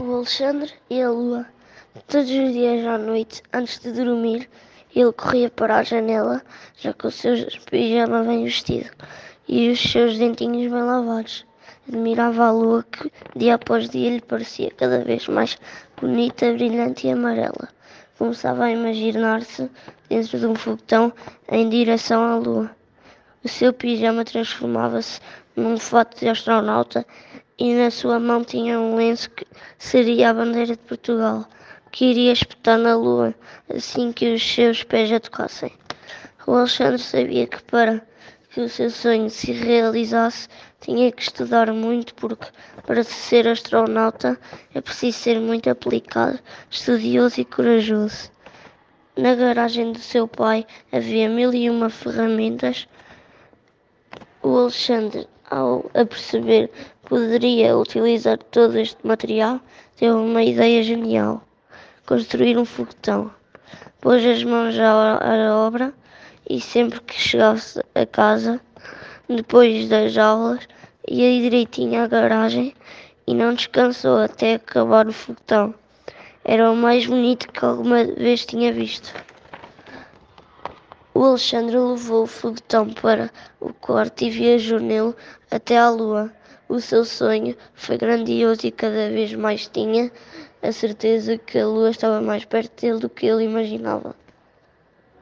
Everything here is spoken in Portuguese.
O Alexandre e a Lua. Todos os dias à noite, antes de dormir, ele corria para a janela, já com o seu pijama bem vestido e os seus dentinhos bem lavados. Admirava a lua que, dia após dia, lhe parecia cada vez mais bonita, brilhante e amarela. Começava a imaginar-se dentro de um foguetão em direção à lua. O seu pijama transformava-se num fato de astronauta e na sua mão tinha um lenço que seria a bandeira de Portugal, que iria espetar na lua assim que os seus pés a tocassem. O Alexandre sabia que para que o seu sonho se realizasse tinha que estudar muito, porque para ser astronauta é preciso ser muito aplicado, estudioso e corajoso. Na garagem do seu pai havia mil e uma ferramentas. O Alexandre ao aperceber que poderia utilizar todo este material, teve uma ideia genial: construir um foguetão. Pôs as mãos à obra e sempre que chegasse a casa, depois das aulas, ia direitinho à garagem e não descansou até acabar o foguetão. Era o mais bonito que alguma vez tinha visto. O Alexandre levou o foguetão para o quarto e viajou nele até à lua. O seu sonho foi grandioso e cada vez mais tinha a certeza que a lua estava mais perto dele do que ele imaginava.